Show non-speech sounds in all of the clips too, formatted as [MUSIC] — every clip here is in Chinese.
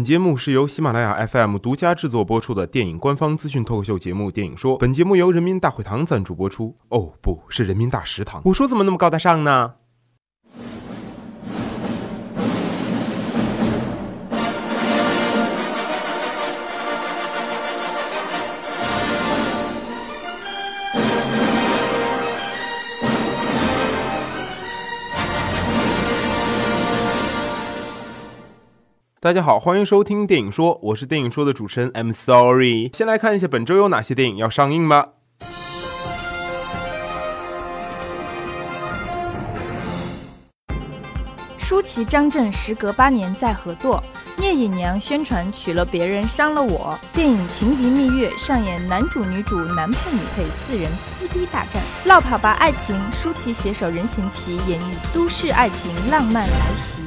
本节目是由喜马拉雅 FM 独家制作播出的电影官方资讯脱口秀节目《电影说》。本节目由人民大会堂赞助播出。哦，不是人民大食堂。我说怎么那么高大上呢？大家好，欢迎收听电影说，我是电影说的主持人 I'm Sorry。先来看一下本周有哪些电影要上映吧。舒淇、张震时隔八年再合作，聂隐娘宣传娶了别人伤了我。电影《情敌蜜月》上演男主、女主、男配、女配四人撕逼大战，《烙跑吧爱情》舒淇携手任贤齐演绎都市爱情浪漫来袭。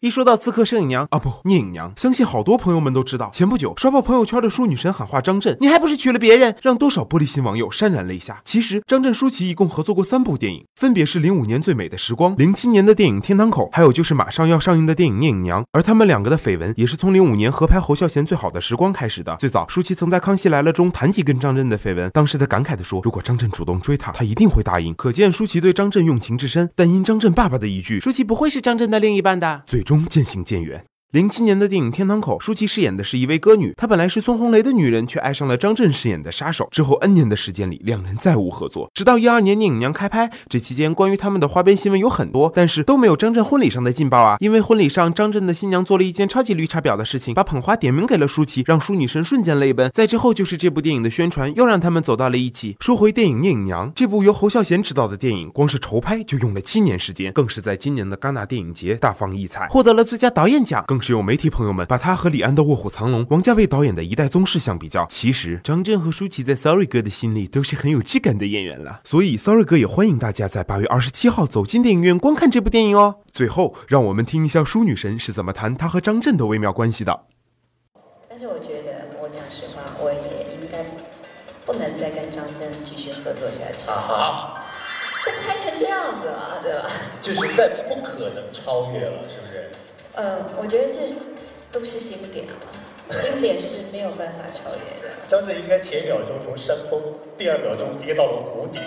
一说到刺客摄影娘啊，不，聂隐娘，相信好多朋友们都知道。前不久刷爆朋友圈的淑女神喊话张震，你还不是娶了别人，让多少玻璃心网友潸然泪下。其实张震、舒淇一共合作过三部电影，分别是零五年《最美的时光》，零七年的电影《天堂口》，还有就是马上要上映的电影《聂隐娘》。而他们两个的绯闻也是从零五年合拍侯孝贤《最好的时光》开始的。最早，舒淇曾在《康熙来了》中谈及跟张震的绯闻，当时她感慨的说，如果张震主动追她，她一定会答应。可见舒淇对张震用情至深，但因张震爸爸的一句“舒淇不会是张震的另一半的”，最中渐行渐远。零七年的电影《天堂口》，舒淇饰演的是一位歌女，她本来是孙红雷的女人，却爱上了张震饰演的杀手。之后 N 年的时间里，两人再无合作。直到一二年《聂隐娘》开拍，这期间关于他们的花边新闻有很多，但是都没有张震婚礼上的劲爆啊！因为婚礼上张震的新娘做了一件超级绿茶婊的事情，把捧花点名给了舒淇，让舒女神瞬间泪奔。再之后就是这部电影的宣传，又让他们走到了一起。说回电影《聂隐娘》，这部由侯孝贤执导的电影，光是筹拍就用了七年时间，更是在今年的戛纳电影节大放异彩，获得了最佳导演奖，更是有媒体朋友们。把他和李安的《卧虎藏龙》、王家卫导演的一代宗师相比较，其实张震和舒淇在 Sorry 哥的心里都是很有质感的演员了。所以 Sorry 哥也欢迎大家在八月二十七号走进电影院观看这部电影哦。最后，让我们听一下舒女神是怎么谈他和张震的微妙关系的。但是我觉得，我讲实话，我也应该不能再跟张震继续合作下去。啊，都 [LAUGHS] 拍成这样子了，对吧？就是再不可能超越了，是不是？嗯，我觉得这都是经典，经典是没有办法超越的。张震应该前一秒钟从山峰，第二秒钟跌到了谷底。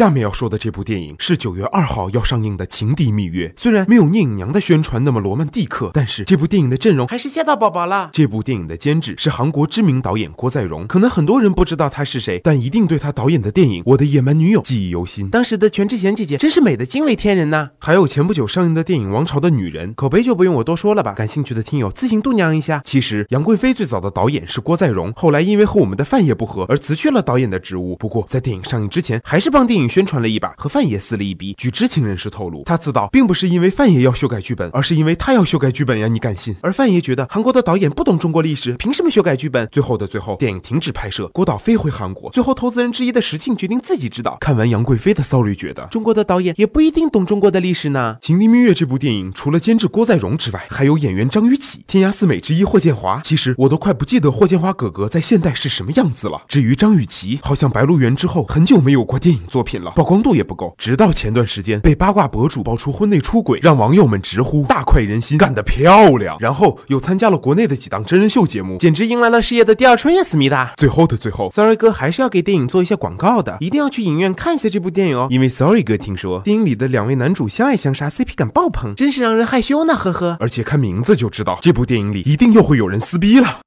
下面要说的这部电影是九月二号要上映的《情敌蜜月》，虽然没有聂隐娘的宣传那么罗曼蒂克，但是这部电影的阵容还是吓到宝宝了。这部电影的监制是韩国知名导演郭在容，可能很多人不知道他是谁，但一定对他导演的电影《我的野蛮女友》记忆犹新。当时的全智贤姐姐真是美的惊为天人呐！还有前不久上映的电影《王朝的女人》，口碑就不用我多说了吧，感兴趣的听友自行度娘一下。其实杨贵妃最早的导演是郭在容，后来因为和我们的范爷不和而辞去了导演的职务。不过在电影上映之前，还是帮电影宣传了一把，和范爷撕了一逼。据知情人士透露，他自导并不是因为范爷要修改剧本，而是因为他要修改剧本呀！你敢信？而范爷觉得韩国的导演不懂中国历史，凭什么修改剧本？最后的最后，电影停止拍摄，郭导飞回韩国。最后，投资人之一的石庆决定自己执导。看完杨贵妃的骚 y 觉得中国的导演也不一定懂中国的历史呢。《情敌蜜月》这部电影除了监制郭在荣之外，还有演员张雨绮、天涯四美之一霍建华。其实我都快不记得霍建华哥哥在现代是什么样子了。至于张雨绮，好像《白鹿原》之后很久没有过电影作品了，曝光度也不够。直到前段时间被八卦博主爆出婚内出轨，让网友们直呼大快人心，干得漂亮。然后又参加了国内的几档真人秀节目，简直迎来了事业的第二春呀，思密达。最后的最后，Sorry 哥还是要给电影做一下广告的，一定要去影院看一下这部电影哦。因为 Sorry 哥听说电影里的两位男主相爱相杀，CP 感爆棚，真是让人害羞呢，呵呵。而且看名字就知道，这部电影里一定又会有人撕逼了。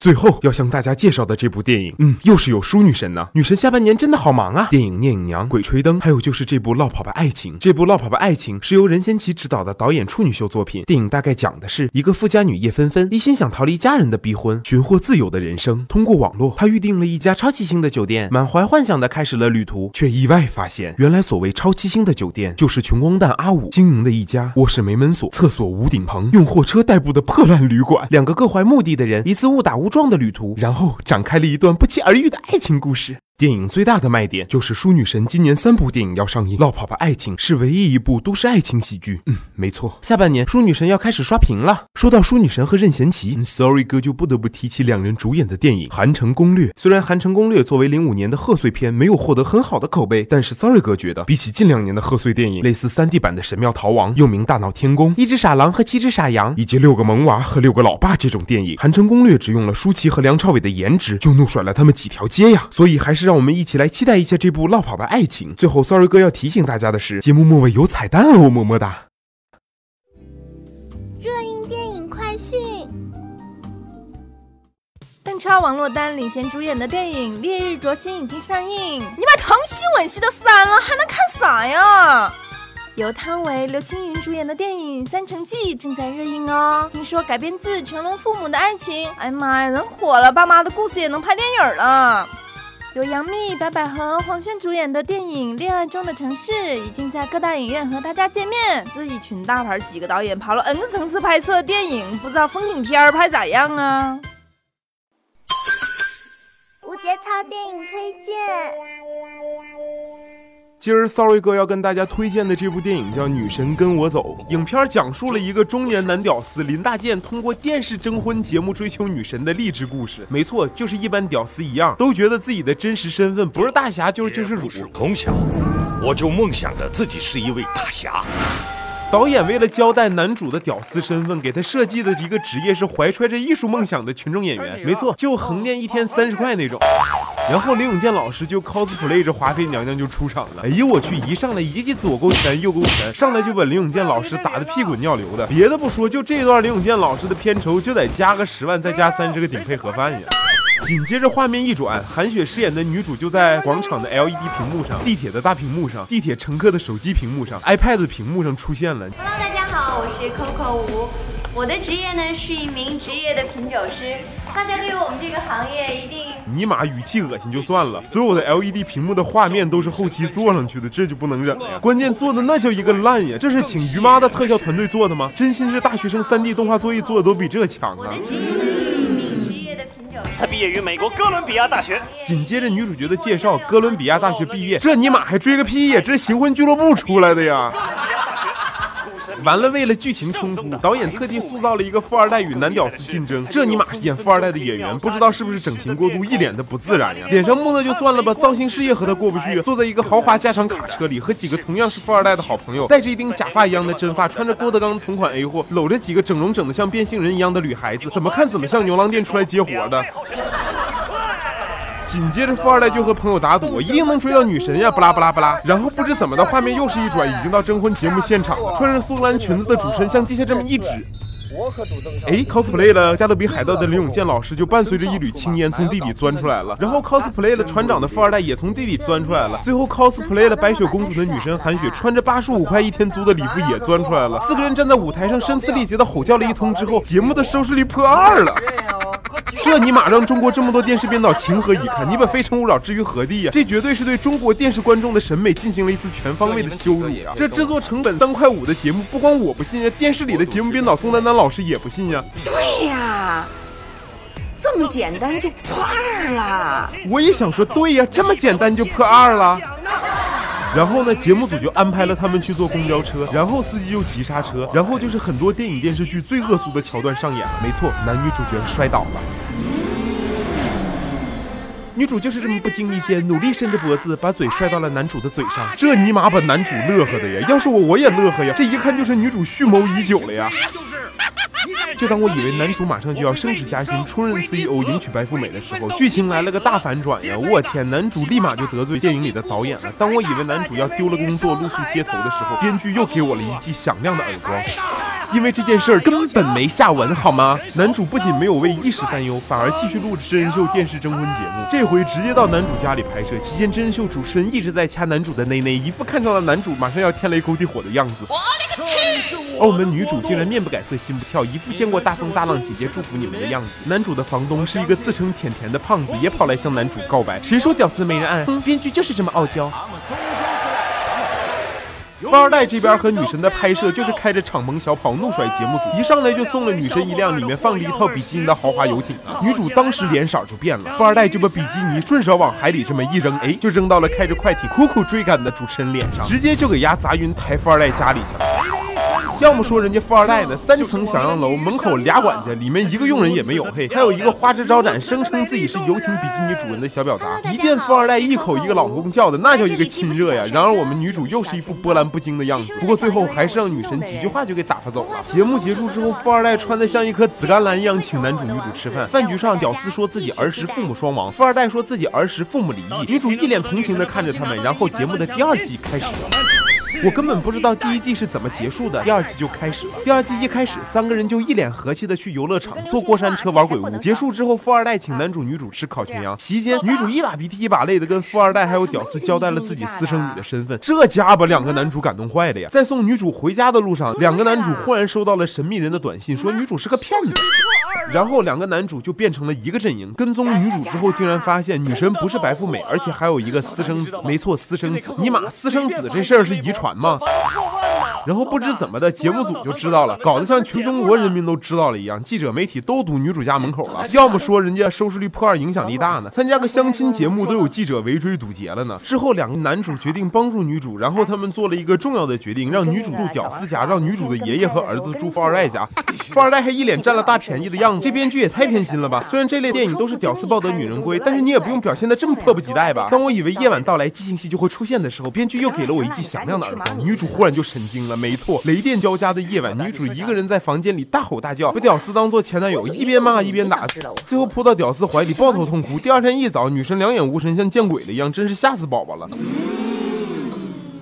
最后要向大家介绍的这部电影，嗯，又是有淑女神呢。女神下半年真的好忙啊！电影《聂隐娘》《鬼吹灯》，还有就是这部《落跑吧爱情》。这部《落跑吧爱情》是由任贤齐执导的导演处女秀作品。电影大概讲的是一个富家女叶芬芬，一心想逃离家人的逼婚，寻获自由的人生。通过网络，她预定了一家超七星的酒店，满怀幻想的开始了旅途，却意外发现，原来所谓超七星的酒店，就是穷光蛋阿五经营的一家卧室没门锁、厕所无顶棚、用货车代步的破烂旅馆。两个各怀目的的人，一次误打误壮的旅途，然后展开了一段不期而遇的爱情故事。电影最大的卖点就是淑女神今年三部电影要上映，《老跑吧爱情》是唯一一部都市爱情喜剧。嗯，没错，下半年淑女神要开始刷屏了。说到淑女神和任贤齐、嗯、，Sorry 哥就不得不提起两人主演的电影《韩城攻略》。虽然《韩城攻略》作为零五年的贺岁片，没有获得很好的口碑，但是 Sorry 哥觉得比起近两年的贺岁电影，类似三 D 版的《神庙逃亡》又名《大闹天宫》、《一只傻狼和七只傻羊》以及《六个萌娃和六个老爸》这种电影，《韩城攻略》只用了舒淇和梁朝伟的颜值，就怒甩了他们几条街呀。所以还是让我们一起来期待一下这部《落跑吧爱情》。最后，Sorry 哥要提醒大家的是，节目末尾有彩蛋哦，么么哒。热映电影快讯：邓超、王珞丹领衔主演的电影《烈日灼心》已经上映。你把康熙吻戏都删了，还能看啥呀？由汤唯、刘青云主演的电影《三城记》正在热映哦。听说改编自成龙父母的爱情，哎呀妈呀，人火了，爸妈的故事也能拍电影了。由杨幂、白百何、黄轩主演的电影《恋爱中的城市》已经在各大影院和大家见面。这一群大牌几个导演跑了 N 个城市拍摄电影，不知道风景片拍咋样啊？无节操电影推荐。今儿 Sorry 哥要跟大家推荐的这部电影叫《女神跟我走》。影片讲述了一个中年男屌丝林大健通过电视征婚节目追求女神的励志故事。没错，就是一般屌丝一样，都觉得自己的真实身份不是大侠就是救世主。从小我就梦想着自己是一位大侠。导演为了交代男主的屌丝身份，给他设计的一个职业是怀揣着艺术梦想的群众演员。没错，就横店一天三十块那种。然后林永健老师就 cosplay 着华妃娘娘就出场了。哎呦我去，一上来一记左勾拳右勾拳，上来就把林永健老师打得屁滚尿流的。别的不说，就这段林永健老师的片酬就得加个十万，再加三十个顶配盒饭呀。紧接着画面一转，韩雪饰演的女主就在广场的 LED 屏幕上、地铁的大屏幕上、地铁乘客的手机屏幕上、iPad 屏幕上出现了。Hello，大家好，我是 Coco 吴，我的职业呢是一名职业的品酒师。大家对于我们这个行业一定尼玛语气恶心就算了，所有的 LED 屏幕的画面都是后期做上去的，这就不能忍了呀！关键做的那叫一个烂呀！这是请于妈的特效团队做的吗？真心是大学生 3D 动画作业做的都比这强啊！他毕业于美国哥伦比亚大学。紧接着女主角的介绍，哥伦比亚大学毕业，这尼玛还追个屁呀！这是行婚俱乐部出来的呀！完了，为了剧情冲突，导演特地塑造了一个富二代与男屌丝竞争。这尼玛是演富二代的演员，不知道是不是整形过度，一脸的不自然呀。脸上木讷就算了吧，造型师也和他过不去。坐在一个豪华加长卡车里，和几个同样是富二代的好朋友，戴着一顶假发一样的真发，穿着郭德纲同款 A 货，搂着几个整容整得像变性人一样的女孩子，怎么看怎么像牛郎店出来接活的。紧接着，富二代就和朋友打赌，一定能追到女神呀！不拉不拉不拉。然后不知怎么的，画面又是一转，已经到征婚节目现场了。穿着苏格兰裙子的主持人向地下这么一指，我可赌哎，cosplay 了加勒比海盗的林永健老师就伴随着一缕青烟从地底钻出来了。然后 cosplay 了船长的富二代也从地底钻出来了。最后 cosplay 了白雪公主的女神韩雪，穿着八十五块一天租的礼服也钻出来了。四个人站在舞台上声嘶力竭的吼叫了一通之后，节目的收视率破二了。[LAUGHS] 这尼玛让中国这么多电视编导情何以堪？你把《非诚勿扰》置于何地呀、这绝对是对中国电视观众的审美进行了一次全方位的羞辱啊！这制作成本三块五的节目，不光我不信呀，电视里的节目编导宋丹丹老师也不信呀。对呀，这么简单就破二了。我也想说，对呀，这么简单就破二了。然后呢，节目组就安排了他们去坐公交车，然后司机又急刹车，然后就是很多电影电视剧最恶俗的桥段上演了。没错，男女主角摔倒了。女主就是这么不经意间努力伸着脖子，把嘴摔到了男主的嘴上，这尼玛把男主乐呵的呀！要是我，我也乐呵呀！这一看就是女主蓄谋已久了呀！[LAUGHS] 就当我以为男主马上就要升职加薪、出任 CEO、迎娶白富美的时候，剧情来了个大反转呀！我天，男主立马就得罪电影里的导演了。当我以为男主要丢了工作、露宿街头的时候，编剧又给我了一记响亮的耳光。因为这件事儿根本没下文，好吗？男主不仅没有为一时担忧，反而继续录制真人秀电视征婚节目，这回直接到男主家里拍摄。期间，真人秀主持人一直在掐男主的内内，一副看到了男主马上要天雷勾地火的样子。我勒个去！而我们女主竟然面不改色心不跳，一副见过大风大浪姐姐祝福你们的样子。男主的房东是一个自称甜甜的胖子，也跑来向男主告白。谁说屌丝没人爱？编剧就是这么傲娇。富二代这边和女神的拍摄就是开着敞篷小跑怒甩节目组，一上来就送了女神一辆里面放着一套比基尼的豪华游艇啊！女主当时脸色就变了，富二代就把比基尼顺手往海里这么一扔，哎，就扔到了开着快艇苦苦追赶的主持人脸上，直接就给丫砸晕抬富二代家里去了。要么说人家富二代呢，三层小洋楼门口俩管家，里面一个佣人也没有，嘿，还有一个花枝招展，声称自己是游艇比基尼主人的小婊砸。一见富二代一口一个老公叫的，那叫一个亲热呀。然而我们女主又是一副波澜不惊的样子，不过最后还是让女神几句话就给打发走了。节目结束之后，富二代穿的像一颗紫甘蓝一样，请男主女主吃饭。饭局上，屌丝说自己儿时父母双亡，富二代说自己儿时父母离异，女主一脸同情的看着他们，然后节目的第二季开始了。我根本不知道第一季是怎么结束的，第二季就开始了。第二季一开始，三个人就一脸和气的去游乐场坐过山车玩鬼屋。结束之后，富二代请男主女主吃烤全羊。席间，女主一把鼻涕一把泪的跟富二代还有屌丝交代了自己私生女的身份，这家把两个男主感动坏了呀。在送女主回家的路上，两个男主忽然收到了神秘人的短信，说女主是个骗子。然后两个男主就变成了一个阵营，跟踪女主之后，竟然发现女神不是白富美，而且还有一个私生子。没错，私生子。尼玛，私生子这事儿是遗传吗？然后不知怎么的，节目组就知道了，搞得像全中国人民都知道了一样，记者媒体都堵女主家门口了。[LAUGHS] 要么说人家收视率破二，影响力大呢？参加个相亲节目都有记者围追堵截了呢。之后两个男主决定帮助女主，然后他们做了一个重要的决定，让女主住屌丝家，让女主的爷爷和儿子住富二代家。富二代还一脸占了大便宜的样子，这编剧也太偏心了吧？虽然这类电影都是屌丝抱得女人归，但是你也不用表现的这么迫不及待吧？当我以为夜晚到来，激情戏就会出现的时候，编剧又给了我一记响亮的耳光，女主忽然就神经了。没错，雷电交加的夜晚，女主一个人在房间里大吼大叫，把屌丝当做前男友，一边骂一边打，最后扑到屌丝怀里抱头痛哭。第二天一早，女神两眼无神，像见鬼了一样，真是吓死宝宝了。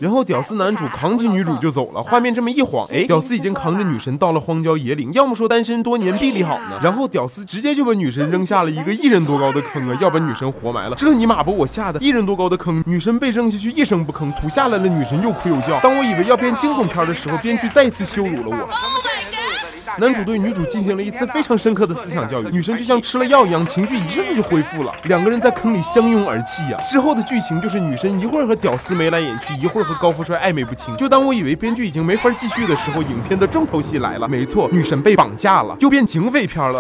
然后屌丝男主扛起女主就走了，画面这么一晃，哎，屌丝已经扛着女神到了荒郊野岭。要么说单身多年臂力好呢。然后屌丝直接就把女神扔下了一个一人多高的坑啊，要把女神活埋了。这尼玛把我吓得一人多高的坑，女神被扔下去一声不吭，土下来了，女神又哭又叫。当我以为要编惊悚片的时候，编剧再次羞辱了我。男主对女主进行了一次非常深刻的思想教育，女神就像吃了药一样，情绪一下子就恢复了。两个人在坑里相拥而泣呀。之后的剧情就是女神一会儿和屌丝眉来眼去，一会儿和高富帅暧昧不清。就当我以为编剧已经没法继续的时候，影片的重头戏来了。没错，女神被绑架了，又变警匪片了。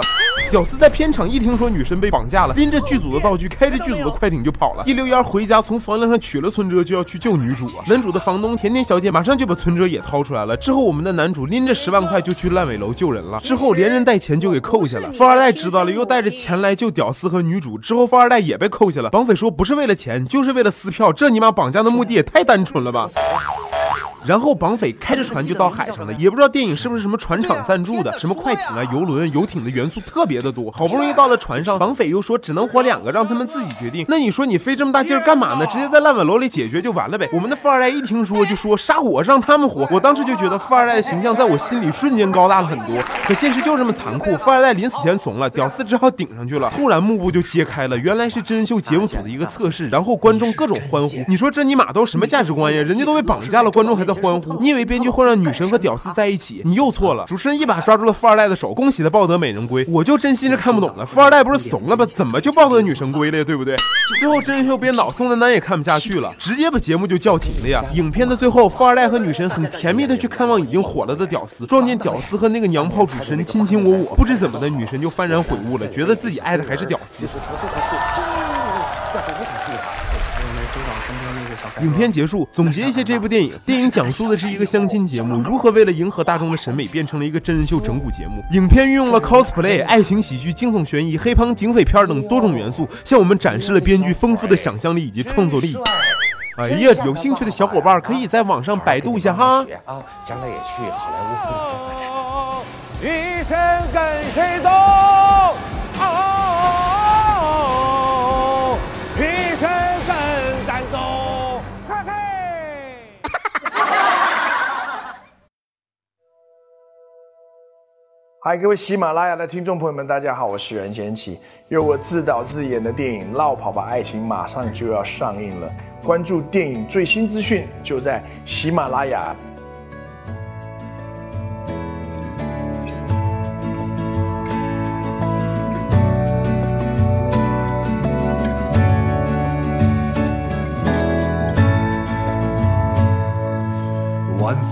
屌丝在片场一听说女神被绑架了，拎着剧组的道具，开着剧组的快艇就跑了。一溜烟回家，从房梁上取了存折，就要去救女主啊。男主的房东甜甜小姐马上就把存折也掏出来了。之后我们的男主拎着十万块就去烂尾楼救。救人了之后，连人带钱就给扣下了。富二代知道了，又带着钱来救屌丝和女主。之后，富二代也被扣下了。绑匪说不是为了钱，就是为了撕票。这尼玛绑架的目的也太单纯了吧！然后绑匪开着船就到海上了，也不知道电影是不是什么船厂赞助的，什么快艇啊、游轮、游艇的元素特别的多。好不容易到了船上，绑匪又说只能活两个，让他们自己决定。那你说你费这么大劲儿干嘛呢？直接在烂尾楼里解决就完了呗。我们的富二代一听说就说杀我，让他们活。我当时就觉得富二代的形象在我心里瞬间高大了很多。可现实就这么残酷，富二代临死前怂了，屌丝只好顶上去了。突然幕布就揭开了，原来是真人秀节目组的一个测试，然后观众各种欢呼。你说这尼玛都是什么价值观呀？人家都被绑架了，观众还在欢呼。你以为编剧会让女神和屌丝在一起？你又错了。主持人一把抓住了富二代的手，恭喜他抱得美人归。我就真心是看不懂了，富二代不是怂了吗？怎么就抱得女神归了呀？对不对？最后真人秀编导宋丹丹也看不下去了，直接把节目就叫停了呀。影片的最后，富二代和女神很甜蜜的去看望已经火了的屌丝，撞见屌丝和那个娘炮主持人卿卿我我，不知怎么的，女神就幡然悔悟了，觉得自己爱的还是屌丝。影片结束，总结一下这部电影。电影讲述的是一个相亲节目如何为了迎合大众的审美，变成了一个真人秀整蛊节目。影片运用了 cosplay、爱情喜剧、惊悚悬疑、黑帮、警匪片等多种元素，向我们展示了编剧丰富的想象力以及创作力。哎呀，有兴趣的小伙伴可以在网上百度一下哈。啊，将来也去好莱坞发展。一生跟谁走？嗨，各位喜马拉雅的听众朋友们，大家好，我是任贤齐。由我自导自演的电影《绕跑吧爱情》马上就要上映了，关注电影最新资讯，就在喜马拉雅。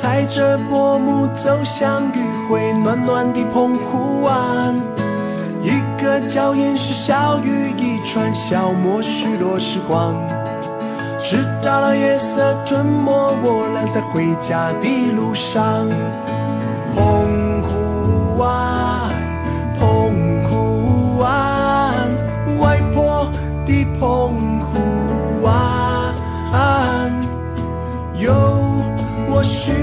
踩着薄暮走向余晖暖暖的澎湖湾。一个脚印是小雨一串，消磨许多时光。直到了夜色吞没我俩在回家的路上。许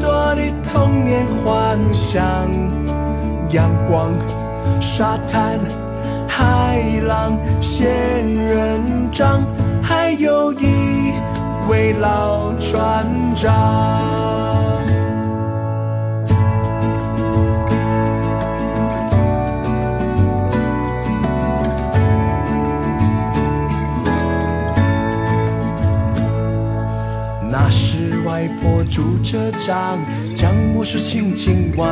多的童年幻想，阳光。沙滩、海浪、仙人掌，还有一位老船长。我拄着杖，将我手轻轻挽。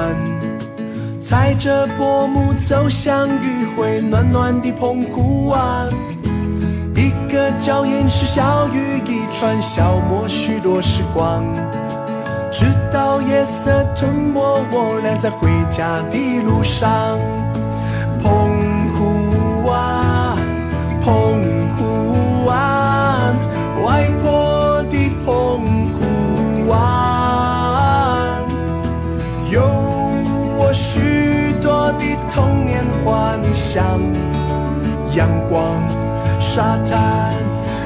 踩着薄暮走向余晖暖暖的澎湖湾，一个脚印是小雨一串，消磨许多时光。直到夜色吞没我俩在回家的路上。澎湖湾，澎像，阳光、沙滩、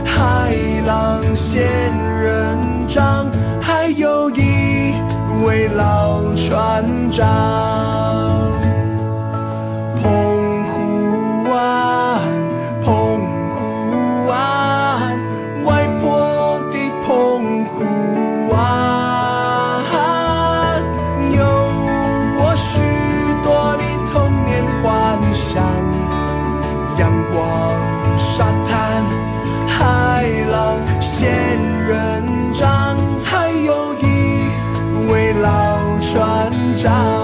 海浪、仙人掌，还有一位老船长。deixar.